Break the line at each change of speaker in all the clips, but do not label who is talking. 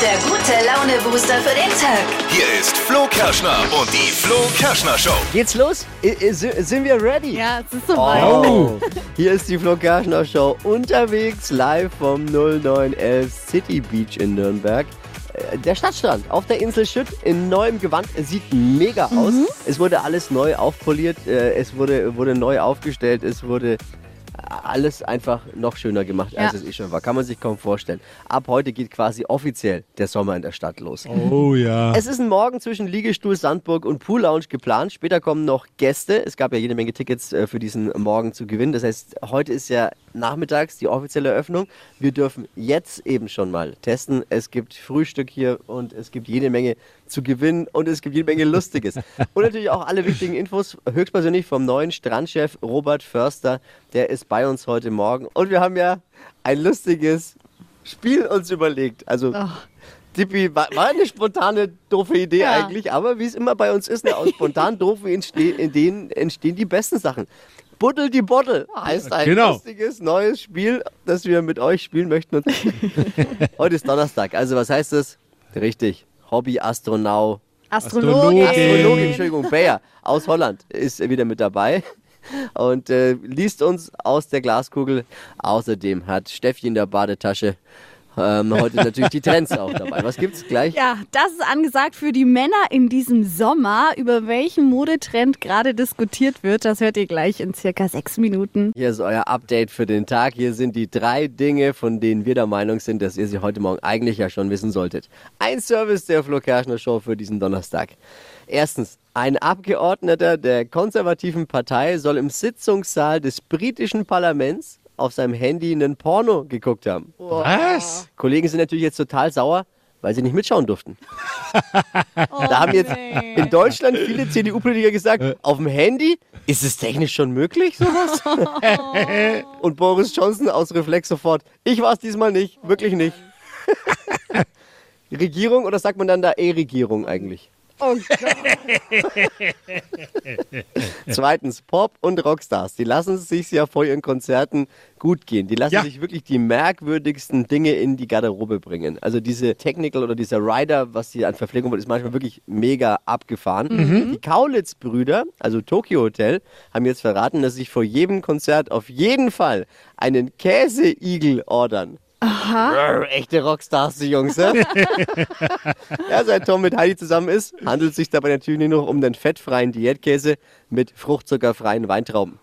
der gute Laune-Booster für den Tag.
Hier ist Flo Kerschner und die Flo Kerschner Show.
Geht's los? I- I- si- Sind wir ready?
Ja, es ist soweit.
Oh. Hier ist die Flo Kerschner Show unterwegs live vom 0911 City Beach in Nürnberg. Äh, Der Stadtstrand auf der Insel Schütt in neuem Gewand. Es sieht mega aus. Es wurde alles neu aufpoliert, äh, es wurde, wurde neu aufgestellt, es wurde alles einfach noch schöner gemacht, als
Ja.
es eh schon war. Kann man sich kaum vorstellen. Ab heute geht quasi offiziell der Sommer in der Stadt los.
Oh ja.
Es ist ein Morgen zwischen Liegestuhl Sandburg und Pool Lounge geplant. Später kommen noch Gäste. Es gab ja jede Menge Tickets äh, für diesen Morgen zu gewinnen. Das heißt, heute ist ja nachmittags die offizielle Eröffnung. Wir dürfen jetzt eben schon mal testen. Es gibt Frühstück hier und es gibt jede Menge zu gewinnen und es gibt jede Menge Lustiges. und natürlich auch alle wichtigen Infos, höchstpersönlich vom neuen Strandchef Robert Förster. Der ist bei uns heute Morgen. Und wir haben ja ein lustiges Spiel uns überlegt. Also Tippi, war, war eine spontane, doofe Idee
Ja.
eigentlich, aber wie es immer bei uns ist, ne, aus spontan doofen entstehen, Ideen entstehen die besten Sachen. Buddel die Bottle heißt ein
Genau.
lustiges neues Spiel, das wir mit euch spielen möchten. Und heute ist Donnerstag, also was heißt das? Richtig, Hobby-Astronaut,
Astrologin.
Astrologin, Entschuldigung, Bayer aus Holland ist wieder mit dabei und äh, liest uns aus der Glaskugel. Außerdem hat Steffi in der Badetasche ähm, heute natürlich die Trends auch dabei. Was gibt's gleich?
Ja, das ist angesagt für die Männer in diesem Sommer. Über welchen Modetrend gerade diskutiert wird, das hört ihr gleich in circa sechs Minuten.
Hier ist euer Update für den Tag. Hier sind die drei Dinge, von denen wir der Meinung sind, dass ihr sie heute Morgen eigentlich ja schon wissen solltet. Ein Service der Flo Kerschner Show für diesen Donnerstag. Erstens, ein Abgeordneter der konservativen Partei soll im Sitzungssaal des britischen Parlaments auf seinem Handy einen Porno geguckt haben.
Was?
Kollegen sind natürlich jetzt total sauer, weil sie nicht mitschauen durften. da haben jetzt in Deutschland viele CDU-Politiker gesagt, auf dem Handy ist es technisch schon möglich, sowas? Und Boris Johnson aus Reflex sofort, ich war es diesmal nicht, wirklich nicht. Regierung oder sagt man dann da E-Regierung eigentlich?
Oh Gott.
Zweitens, Pop- und Rockstars, die lassen es sich ja vor ihren Konzerten gut gehen. Die lassen
Ja.
sich wirklich die merkwürdigsten Dinge in die Garderobe bringen. Also diese Technical oder dieser Rider, was sie an Verpflegung wollen, ist manchmal wirklich mega abgefahren. Die Kaulitz-Brüder, also Tokyo Hotel, haben jetzt verraten, dass sie sich vor jedem Konzert auf jeden Fall einen Käseigel ordern. Aha. Echte Rockstars, die Jungs, ne? ja, seit Tom mit Heidi zusammen ist, handelt es sich dabei natürlich nur noch um den fettfreien Diätkäse mit fruchtzuckerfreien Weintrauben.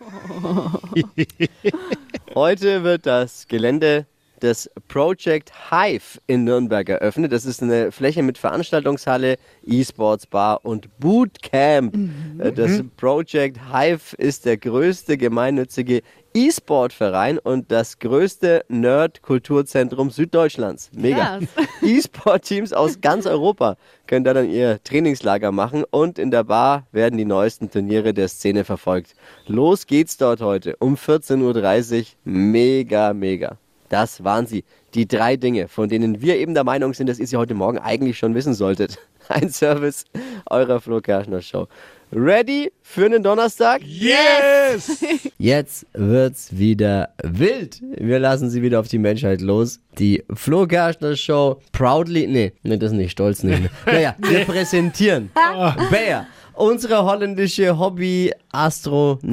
Heute wird das Gelände des Project Hive in Nürnberg eröffnet. Das ist eine Fläche mit Veranstaltungshalle, E-Sports Bar und Bootcamp. Äh, Das Project Hive ist der größte gemeinnützige E-Sport-Verein und das größte Nerd-Kulturzentrum Süddeutschlands. Mega.
Krass.
E-Sport-Teams aus ganz Europa können da dann ihr Trainingslager machen und in der Bar werden die neuesten Turniere der Szene verfolgt. Los geht's dort heute um 14.30 Uhr. Mega, mega. Das waren sie. Die drei Dinge, von denen wir eben der Meinung sind, dass ihr sie heute Morgen eigentlich schon wissen solltet. Ein Service eurer Flo Kerschner Show. Ready für einen Donnerstag?
Yes!
Jetzt wird's wieder wild. Wir lassen sie wieder auf die Menschheit los. Die Flo Kerschner Show proudly, nee, nee, das nicht, stolz nicht. Naja, wir präsentieren Bayer, unsere holländische Hobby-Astronaut.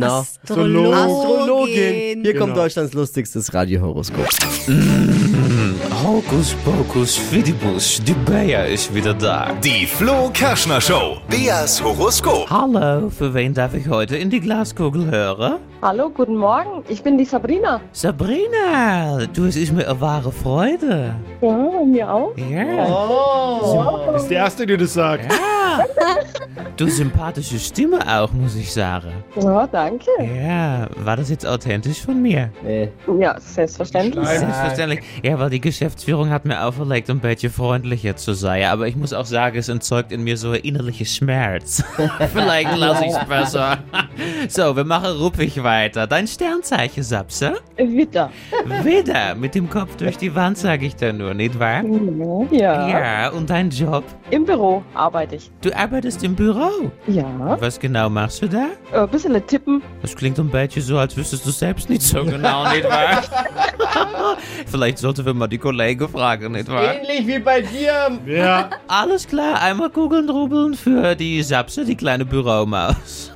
Astrologin.
Astrologin. Hier kommt
Genau.
Deutschlands lustigstes Radiohoroskop.
Hokus pokus fidibus, die Bea ist wieder da.
Die Flo Kerschner Show. Beas Horoskop.
Hallo, für wen darf ich heute in die Glaskugel hören?
Hallo, guten Morgen. Ich bin die Sabrina.
Sabrina, du, es ist mir eine wahre Freude.
Ja, mir auch.
Ja,
Das ist der Erste, der das sagt.
ja. Du, sympathische Stimme auch, muss ich sagen.
Ja, danke.
Ja, war das jetzt authentisch von mir?
Nee.
Ja, selbstverständlich.
Selbstverständlich. Ja, weil die Geschäftsführung hat mir auferlegt, ein bisschen freundlicher zu sein. Aber ich muss auch sagen, es entzeugt in mir so ein innerlicher Schmerz. Vielleicht lasse ich es besser. so, wir machen ruppig weiter. Dein Sternzeichen, Sapse?
Witter.
Wieder mit dem Kopf durch die Wand, sag ich da nur, nicht wahr?
Ja.
Ja, und dein Job?
Im Büro arbeite ich.
Du arbeitest im Büro.
Ja,
Was genau machst du da?
äh, ein bisschen tippen.
Das klingt ein bisschen so, als wüsstest du selbst nicht so genau, nicht wahr? Vielleicht sollten wir mal die Kollegen fragen, nicht wahr?
Ähnlich wie bei dir.
Ja.
Alles klar, einmal googeln, rubbeln für die Sapse, die kleine Büromaus.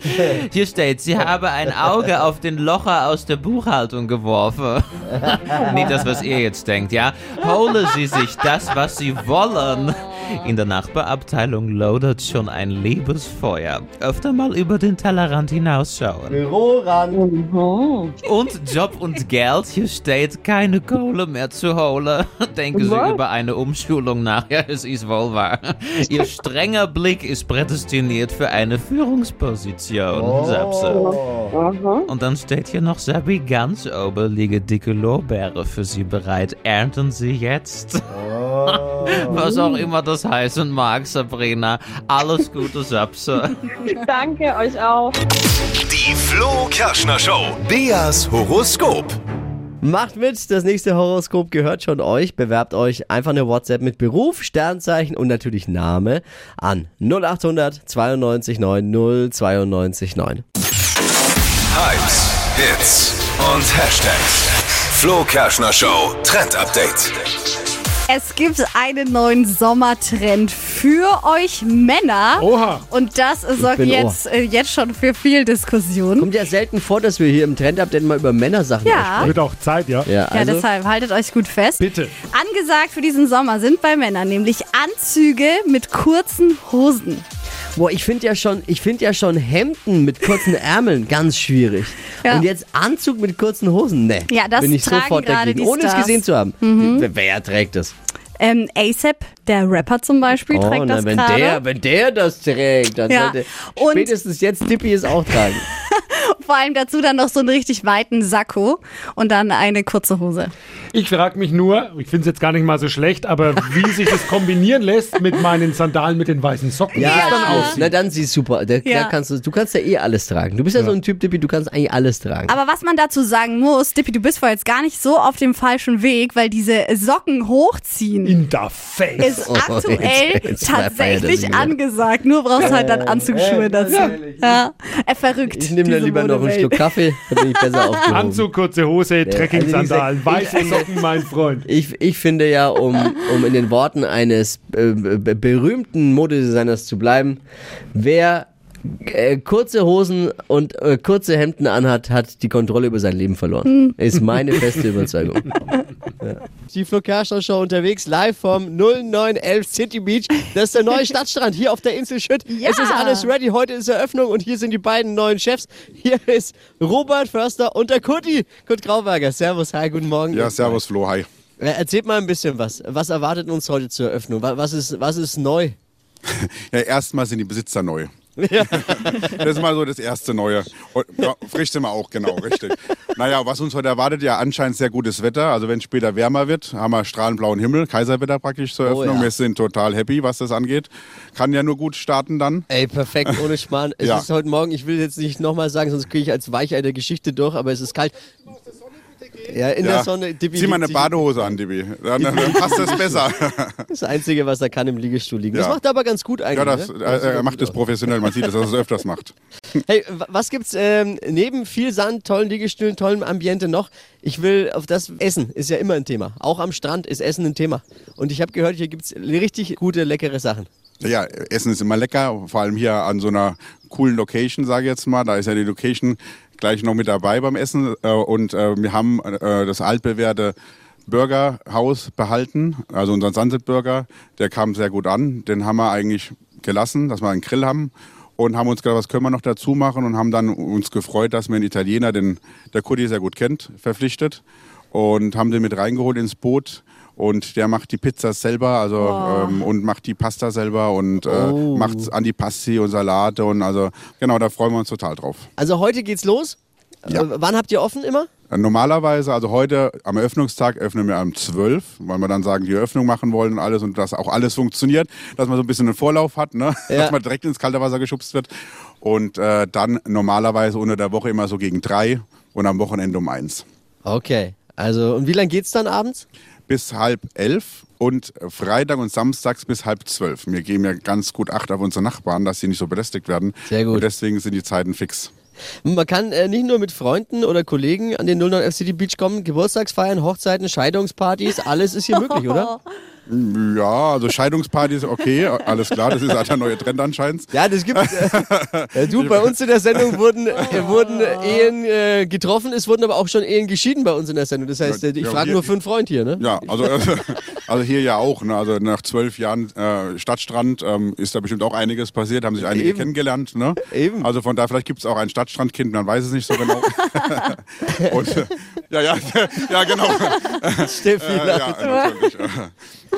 Hier steht, sie habe ein Auge auf den Locher aus der Buchhaltung geworfen. Nicht das, was ihr jetzt denkt, ja? Hole sie sich das, was sie wollen. In der Nachbarabteilung lodert schon ein Liebesfeuer. Öfter mal über den Tellerrand hinausschauen.
Bürorand.
Mhm.
Und Job und Geld, hier steht keine Kohle mehr zu holen. Denken Sie über eine Umschulung nach. Ja, es ist wohl wahr. Ihr strenger Blick ist prädestiniert für eine Führungsposition, Sapse.
Aha.
Und dann steht hier noch, Sabi, ganz oben liegen dicke Lorbeere für Sie bereit. Ernten Sie jetzt. Was auch immer das heißen mag, Sabrina. Alles Gute, Sapse.
Danke euch auch.
Die Flo Kerschner Show. Beas Horoskop.
Macht mit, das nächste Horoskop gehört schon euch. Bewerbt euch einfach eine WhatsApp mit Beruf, Sternzeichen und natürlich Name an 0800 92 9 092 9.
Hypes, Hits und Hashtags. Flo Kerschner Show Trend Update.
Es gibt einen neuen Sommertrend für euch Männer.
Oha.
Und das sorgt jetzt, äh, jetzt schon für viel Diskussion.
Kommt ja selten vor, dass wir hier im Trend-Update mal über Männersachen
Ja.
Wird auch Zeit, ja.
sprechen. Ja,
Ja,
also,
deshalb haltet euch gut fest.
Bitte.
Angesagt für diesen Sommer sind bei Männern nämlich Anzüge mit kurzen Hosen.
Boah, ich finde ja schon, ich finde ja schon Hemden mit kurzen Ärmeln ganz schwierig.
Ja.
Und jetzt Anzug mit kurzen Hosen, ne?
Ja, das
bin ich
tragen
sofort
gerade
dagegen, ohne es
Stars. Mhm.
gesehen zu haben. Wer, wer trägt das?
Ähm, ASAP, der Rapper zum Beispiel,
Oh,
trägt
na,
das
wenn
gerade.
der, wenn der das trägt, dann
Ja.
sollte
Und-
spätestens jetzt Dippy es auch tragen.
Vor allem dazu dann noch so einen richtig weiten Sakko und dann eine kurze Hose.
Ich frage mich nur, ich finde es jetzt gar nicht mal so schlecht, aber wie sich das kombinieren lässt mit meinen Sandalen mit den weißen Socken.
Ja,
dann
na
aussieht.
dann siehst super. Da, da
Ja.
kannst du, du kannst ja eh alles tragen. Du bist ja, so ein Typ, Dippy, du kannst eigentlich alles tragen.
Aber was man dazu sagen muss, Dippy, du bist vorher jetzt gar nicht so auf dem falschen Weg, weil diese Socken hochziehen
In der Face.
ist
Oh,
aktuell
jetzt- jetzt er
tatsächlich angesagt. Nur brauchst du halt dann Anzugsschuhe dazu. Ja. Er verrückt.
ich nehme dann lieber noch einen. Schluck Kaffee, dann bin ich besser aufgehoben.
Anzug, kurze Hose, Trekking-Sandalen,
also gesagt,
weiße Socken, mein Freund.
Ich, ich finde ja, um, um in den Worten eines äh, be- berühmten Modedesigners zu bleiben, wer äh, kurze Hosen und äh, kurze Hemden anhat, hat die Kontrolle über sein Leben verloren. Ist meine feste Überzeugung. Ja. Die Flo Kerschner Show unterwegs, live vom 0911 City Beach. Das ist der neue Stadtstrand hier auf der Insel Schütt.
Ja.
Es ist alles ready. Heute ist Eröffnung und hier sind die beiden neuen Chefs. Hier ist Robert Förster und der Kurti. Kurt Grauberger. Servus, hi, guten Morgen.
Ja, servus Flo, hi.
Äh, Erzählt mal ein bisschen was. Was erwartet uns heute zur Eröffnung? Wa- Was ist, was ist neu?
Ja, erstmal sind die Besitzer neu. das ist mal so das erste Neue. Und, ja, frisch sind wir auch, genau, richtig. Naja, was uns heute erwartet, ja anscheinend sehr gutes Wetter. Also wenn es später wärmer wird, haben wir strahlend blauen Himmel, Kaiserwetter praktisch zur
Oh,
Eröffnung.
ja.
Wir sind total happy, was das angeht. Kann ja nur gut starten dann.
Ey, perfekt, ohne Schmarrn. Es
Ja.
ist heute Morgen, ich will jetzt nicht nochmal sagen, sonst kriege ich als Weichei der Geschichte durch, aber es ist kalt. Ja, in
ja.
der Sonne. Dippy
Zieh mal eine Badehose an, Dibi. Dann, dann, dann passt das besser.
Das Einzige, was er kann, im Liegestuhl liegen. Das
Ja.
macht er aber ganz gut eigentlich.
ja, das,
ne?
äh,
sieht
er macht das
aus.
professionell. Man sieht, dass er das öfters macht.
Hey, wa- was gibt's ähm, neben viel Sand, tollen Liegestühlen, tollem Ambiente noch? Ich will auf das Essen, ist ja immer ein Thema. Auch am Strand ist Essen ein Thema. Und ich habe gehört, hier gibt's richtig gute, leckere Sachen.
Ja, Essen ist immer lecker, vor allem hier an so einer coolen Location, sage ich jetzt mal. Da ist ja die Location gleich noch mit dabei beim Essen. Äh, Und äh, wir haben äh, das altbewährte Burgerhaus behalten, also unseren Sunset Burger. Der kam sehr gut an. Den haben wir eigentlich gelassen, dass wir einen Grill haben. Und haben uns gedacht, was können wir noch dazu machen und haben dann uns gefreut, dass wir einen Italiener, den der Kudi sehr gut kennt, verpflichtet. Und haben den mit reingeholt ins Boot. Und der macht die Pizzas selber, also ähm, und macht die Pasta selber und äh,
Oh.
macht Antipasti und Salate und also genau, da freuen wir uns total drauf.
Also heute geht's los.
Ja.
Äh, wann habt ihr offen immer?
Äh, Normalerweise, also heute am Eröffnungstag öffnen wir um 12, weil wir dann sagen, die Eröffnung machen wollen und alles und dass auch alles funktioniert, dass man so ein bisschen einen Vorlauf hat, ne?
Ja.
dass man direkt ins kalte Wasser geschubst wird. Und äh, dann normalerweise unter der Woche immer so gegen drei und am Wochenende um eins.
Okay. Also, und wie lange geht's dann abends?
Bis halb elf und Freitag und Samstags bis halb zwölf. Wir geben ja ganz gut Acht auf unsere Nachbarn, dass sie nicht so belästigt werden.
Sehr gut.
Und deswegen sind die Zeiten fix.
Man kann äh, nicht nur mit Freunden oder Kollegen an den 09 City Beach kommen, Geburtstagsfeiern, Hochzeiten, Scheidungspartys, alles ist hier möglich, oder?
Ja, also Scheidungspartys, okay, alles klar, das ist halt der neue Trend anscheinend.
Ja, das gibt. Äh, äh, du, bei uns in der Sendung wurden, äh, wurden Ehen äh, getroffen, es wurden aber auch schon Ehen geschieden bei uns in der Sendung. Das heißt, äh, ich
Ja,
frage nur für einen Freund hier, ne?
Ja, also, also hier ja auch. Ne? Also nach zwölf Jahren äh, Stadtstrand ähm, ist da bestimmt auch einiges passiert, haben sich einige
Eben.
kennengelernt. Ne?
Eben.
Also von daher, vielleicht gibt es auch ein Stadtstrandkind, man weiß es nicht so genau. Und, ja, ja, ja, genau.
Steffi,
ja, natürlich.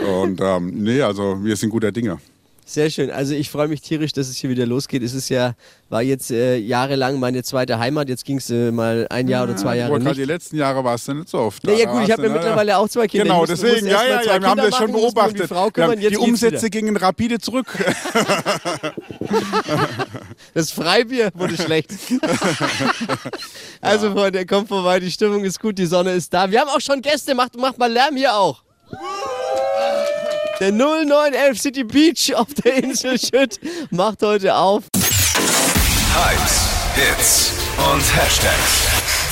Und ähm, nee, also wir sind guter Dinge.
Sehr schön. Also ich freue mich tierisch, dass es hier wieder losgeht. Es ist ja, war jetzt äh, jahrelang meine zweite Heimat. Jetzt ging es äh, mal ein Jahr oder zwei Jahre nicht.
die letzten Jahre war es ja nicht so oft.
Ja,
Da
gut, ich habe ja mittlerweile auch zwei Kinder.
Genau,
muss-
deswegen,
muss
ja, ja, ja, wir haben
Kinder
das schon
machen,
beobachtet.
Die, Frau
Ja,
kümmern, jetzt
die Umsätze
wieder.
gingen rapide zurück.
Das Freibier wurde schlecht. Also Freunde, kommt vorbei, die Stimmung ist gut, die Sonne ist da. Wir haben auch schon Gäste, macht, macht mal Lärm hier auch. Der 0911 City Beach auf der Insel Schütt macht heute auf.
Hypes, Hits und Hashtags.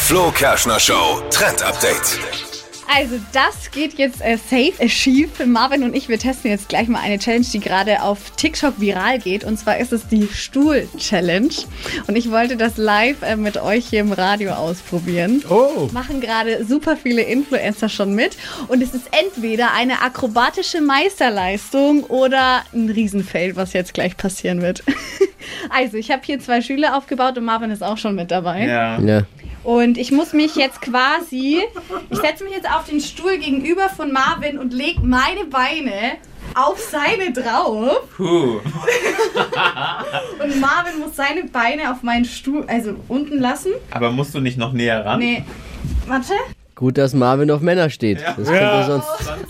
Flo Kerschner Show Trend Update.
Also das geht jetzt äh, safe äh, schief. Marvin und ich, wir testen jetzt gleich mal eine Challenge, die gerade auf TikTok viral geht. Und zwar ist es die Stuhl-Challenge. Und ich wollte das live äh, mit euch hier im Radio ausprobieren.
Oh.
Machen gerade super viele Influencer schon mit. Und es ist entweder eine akrobatische Meisterleistung oder ein Riesenfail, was jetzt gleich passieren wird. Also, ich habe hier zwei Stühle aufgebaut und Marvin ist auch schon mit dabei.
Ja.
Ja.
Und ich muss mich jetzt quasi, ich setze mich jetzt auf den Stuhl gegenüber von Marvin und lege meine Beine auf seine drauf.
Puh.
Und Marvin muss seine Beine auf meinen Stuhl, also unten lassen.
Aber musst du nicht noch näher ran?
Nee, warte.
Gut, dass Marvin auf Männer steht. Das könnte
Ja.
sonst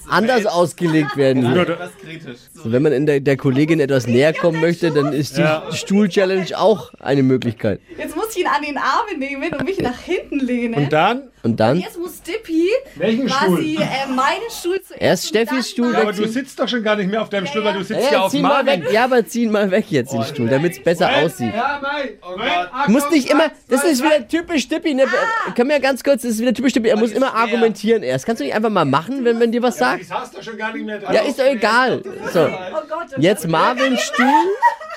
anders ausgelegt werden.
Kritisch.
So, wenn man in der, der Kollegin etwas näher kommen möchte, dann ist die
Ja.
Stuhl-Challenge auch eine Möglichkeit.
Jetzt muss ich ihn an den Armen nehmen und mich nach hinten lehnen.
Und dann?
Und dann?
Jetzt muss Dippy
Welchen
quasi
Stuhl?
äh, meinen Stuhl zuerst.
Erst Steffis Stuhl
Ja, aber du sitzt doch schon gar nicht mehr auf deinem Stuhl, weil du sitzt ja,
Ja,
auf
zieh mal
Marvin.
weg. Ja, aber zieh ihn mal weg jetzt den Stuhl, damit es besser aussieht.
Ja, mei. Oh Gott.
Du musst nicht immer, das ist wieder typisch Dippi, ne? Können wir ganz kurz, das ist wieder typisch Dippi, er muss immer argumentieren erst. Kannst du nicht einfach mal machen, wenn man dir was sagt?
Das hast du schon gar nicht mehr dran.
Ja, ist doch egal. So,
Oh Gott, oh
jetzt Marvin Stuhl.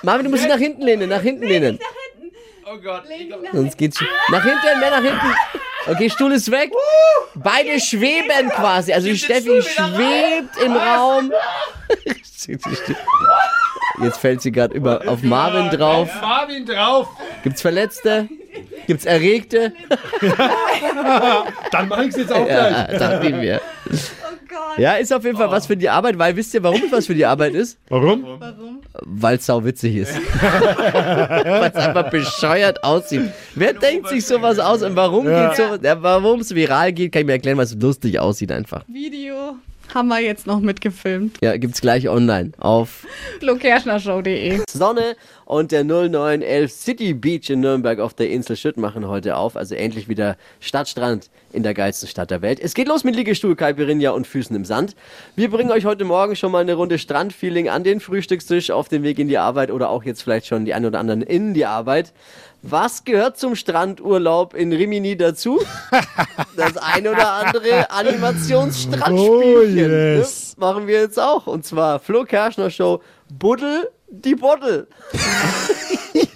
Marvin, du musst dich nach hinten lehnen, nach hinten lehnen.
Oh Gott.
Sonst geht's nach hinten, mehr nach hinten. Okay, Stuhl ist weg. Beide schweben quasi. Also die Steffi schwebt im Raum. Jetzt fällt sie gerade über auf Marvin drauf.
Auf Marvin drauf.
Gibt's Verletzte? Gibt's Erregte?
Dann mach ich's jetzt auch gleich.
Ja, dachte ich mir.
Oh Gott.
Ja, ist auf jeden Fall was für die Arbeit, weil wisst ihr, warum es was für die Arbeit ist?
Warum?
Weil es sau witzig ist. Weil es einfach bescheuert aussieht. Wer denkt sich sowas aus und warum
Ja.
geht so, ja, warum es viral geht, kann ich mir erklären, weil es lustig aussieht einfach.
Video haben wir jetzt noch mitgefilmt.
Ja, gibt's gleich online auf
flokerschnershow.de
Sonne und der 0911 City Beach in Nürnberg auf der Insel Schütt machen heute auf. Also endlich wieder Stadtstrand in der geilsten Stadt der Welt. Es geht los mit Liegestuhl, Caipirinha und Füßen im Sand. Wir bringen euch heute Morgen schon mal eine Runde Strandfeeling an den Frühstückstisch auf dem Weg in die Arbeit oder auch jetzt vielleicht schon die ein oder anderen in die Arbeit. Was gehört zum Strandurlaub in Rimini dazu? Das ein oder andere Animationsstrandspielchen.
Oh, yes.
ne? Machen wir jetzt auch. Und zwar Flo Kerschner Show Buddel die Bottle. ich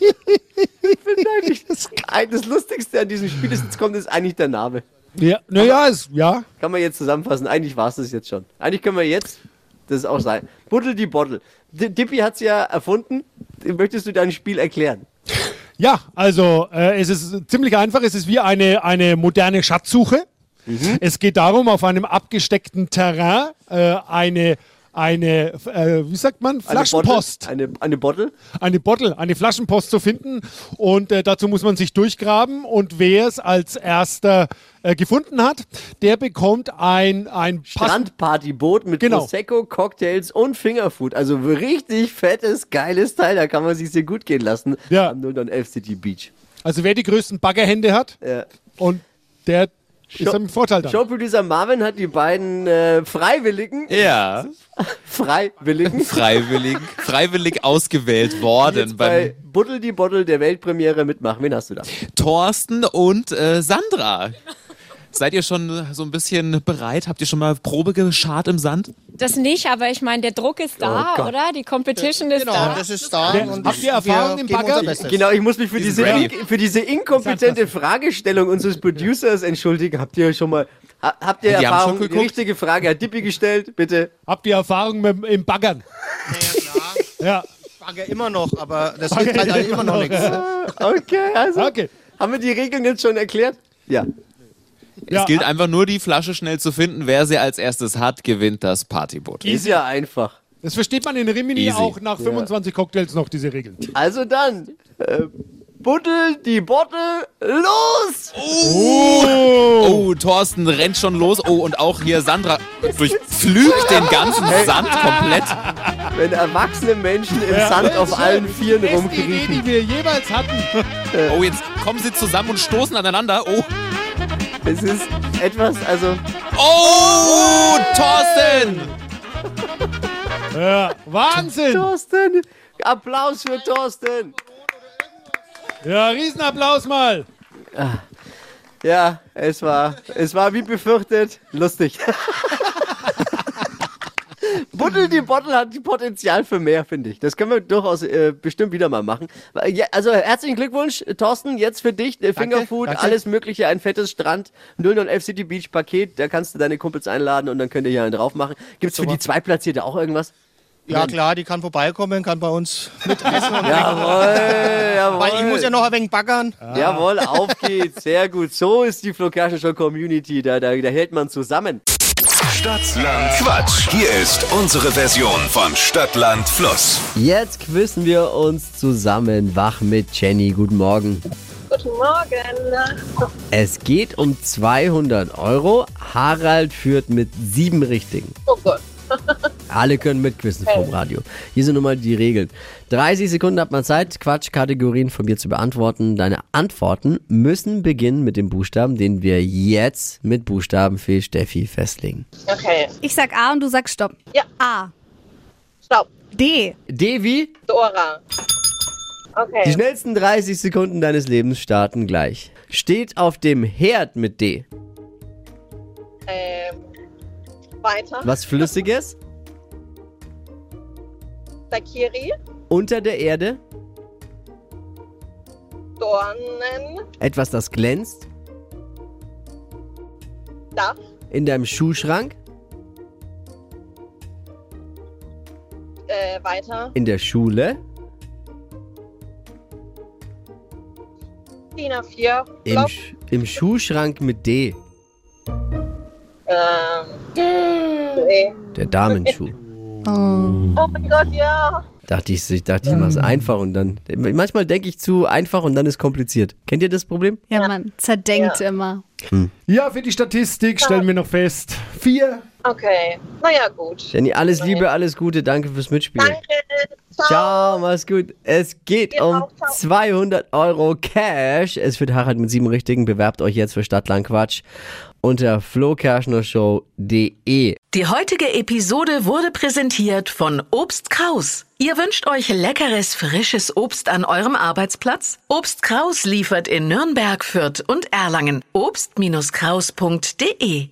finde eigentlich, das, das Lustigste an diesem Spiel, das jetzt kommt, ist eigentlich der Name.
Ja, naja, ist, ja.
Kann man jetzt zusammenfassen. Eigentlich war es das jetzt schon. Eigentlich können wir jetzt das auch sein. Buddel die Bottle. D Dippy hat es ja erfunden. Möchtest du dein Spiel erklären?
Ja, also äh, es ist ziemlich einfach. Es ist wie eine, eine moderne Schatzsuche. Es geht darum, auf einem abgesteckten Terrain äh, eine, eine äh, wie sagt man, Flaschenpost,
Eine, Bottle, eine, eine Bottle.
eine Bottle, eine Flaschenpost zu finden. Und äh, dazu muss man sich durchgraben. Und wer es als erster äh, gefunden hat, der bekommt ein, ein
Strandpartyboot mit
Genau.
Prosecco, Cocktails und Fingerfood. Also richtig fettes, geiles Teil. Da kann man sich sehr gut gehen lassen.
Ja.
Am 0911 City Beach.
Also wer die größten Baggerhände hat
Ja.
und der Ist ein Vorteil dann.
Showproducer Marvin hat die beiden äh, Freiwilligen,
Ja,
Freiwilligen,
freiwillig, freiwillig ausgewählt worden
jetzt bei Buddel die Bottle der Weltpremiere mitmachen. Wen hast du da?
Thorsten und äh, Sandra. Seid ihr schon so ein bisschen bereit? Habt ihr schon mal Probe geschart im Sand?
Das nicht, aber ich meine, der Druck ist da,
Oh
oder? Die Competition ist
Genau,
da.
das ist da.
Wer-
und
habt ihr Erfahrung im Bagger?
Genau, ich muss mich für diese, in, für diese inkompetente Fragestellung unseres Producers entschuldigen. Habt ihr schon mal, ha, habt ihr
Die haben
Erfahrung?
schon
Die
geguckt.
richtige Frage hat Dippi gestellt, bitte.
Habt ihr Erfahrung mit, im Baggern? Ja.
Bagger immer noch, aber das hilft halt, immer noch nichts.
Okay, also
Okay.
haben wir die Regeln jetzt schon erklärt? Ja.
Ja,
Es gilt einfach nur, die Flasche schnell zu finden. Wer sie als erstes hat, gewinnt das Partyboot.
Ist ja einfach.
Das versteht man in Rimini
Easy.
auch nach 25 Cocktails noch, diese Regeln.
Also dann, äh, Buddel die Bottle, los!
Oh, Thorsten rennt schon los. Oh, und auch hier Sandra durchflügt den ganzen Sand komplett.
Wenn erwachsene Menschen im Sand auf allen Vieren
Beste Idee,
rumkriechen.
die wir jeweils hatten.
Oh, jetzt kommen sie zusammen und stoßen aneinander. Oh,
Es ist etwas, also,
oh, Thorsten!
Ja, Wahnsinn.
Thorsten, Applaus für Thorsten.
Ja, Riesenapplaus mal.
Ja, es war, es war wie befürchtet, lustig. Buddel die Bottle hat Potenzial für mehr, finde ich. Das können wir durchaus äh, bestimmt wieder mal machen. Ja, also herzlichen Glückwunsch, Thorsten, jetzt für dich, äh, Fingerfood,
danke.
alles mögliche, ein fettes Strand, 009 City Beach Paket, da kannst du deine Kumpels einladen und dann könnt ihr hier einen drauf machen. Gibt's für die Zweitplatzierte auch irgendwas?
Ja klar, die kann vorbeikommen, kann bei uns mitessen.
Jawohl, jawohl.
Weil ich muss ja noch ein wenig baggern.
Jawohl, auf geht's. Sehr gut. So ist die Flo Kerschner Show Community. Da, da, da hält man zusammen.
Stadtland Quatsch. Hier ist unsere Version von Stadtland Fluss.
Jetzt quizzen wir uns zusammen wach mit Jenny. Guten Morgen.
Guten Morgen.
Es geht um 200 Euro. Harald führt mit sieben Richtigen.
Oh Gott.
Alle können mitquissen vom Radio. Hier sind nun mal die Regeln. 30 Sekunden hat man Zeit, Quatschkategorien von mir zu beantworten. Deine Antworten müssen beginnen mit dem Buchstaben, den wir jetzt mit Buchstabenfee Steffi festlegen.
Okay.
Ich sag A und du sagst Stopp.
Ja.
A.
Stopp.
D.
Devi,
Dora.
die
Okay.
schnellsten 30 Sekunden deines Lebens starten gleich. Steht auf dem Herd mit D.
Ähm, weiter.
Was Flüssiges?
Sakiri.
Unter der Erde?
Dornen.
Etwas, das glänzt?
Dach.
In deinem Schuhschrank?
Äh, weiter.
In der Schule?
DIN A4.
Im. Sch Im Schuhschrank mit D.
Ähm. Nee.
Der Damenschuh.
Oh mein Gott, ja.
Dachte ich, ich dachte, ich mach's einfach und dann. Manchmal denke ich zu einfach und dann ist kompliziert. Kennt ihr das Problem?
Ja, man zerdenkt immer.
Ja, für die Statistik stellen wir noch fest. Vier.
Okay. Naja, gut.
Jenny, alles Liebe, alles Gute, danke fürs Mitspielen.
Danke. Ciao.
Ciao, mach's gut. Es geht
Ihr
um
auch, ciao.
200 Euro Cash. Es wird Harald mit sieben Richtigen. Bewerbt euch jetzt für Stadtland Quatsch unter flokerschnershow.de.
Die heutige Episode wurde präsentiert von Obst Kraus. Ihr wünscht euch leckeres, frisches Obst an eurem Arbeitsplatz? Obst Kraus liefert in Nürnberg, Fürth und Erlangen. Obst-Kraus.de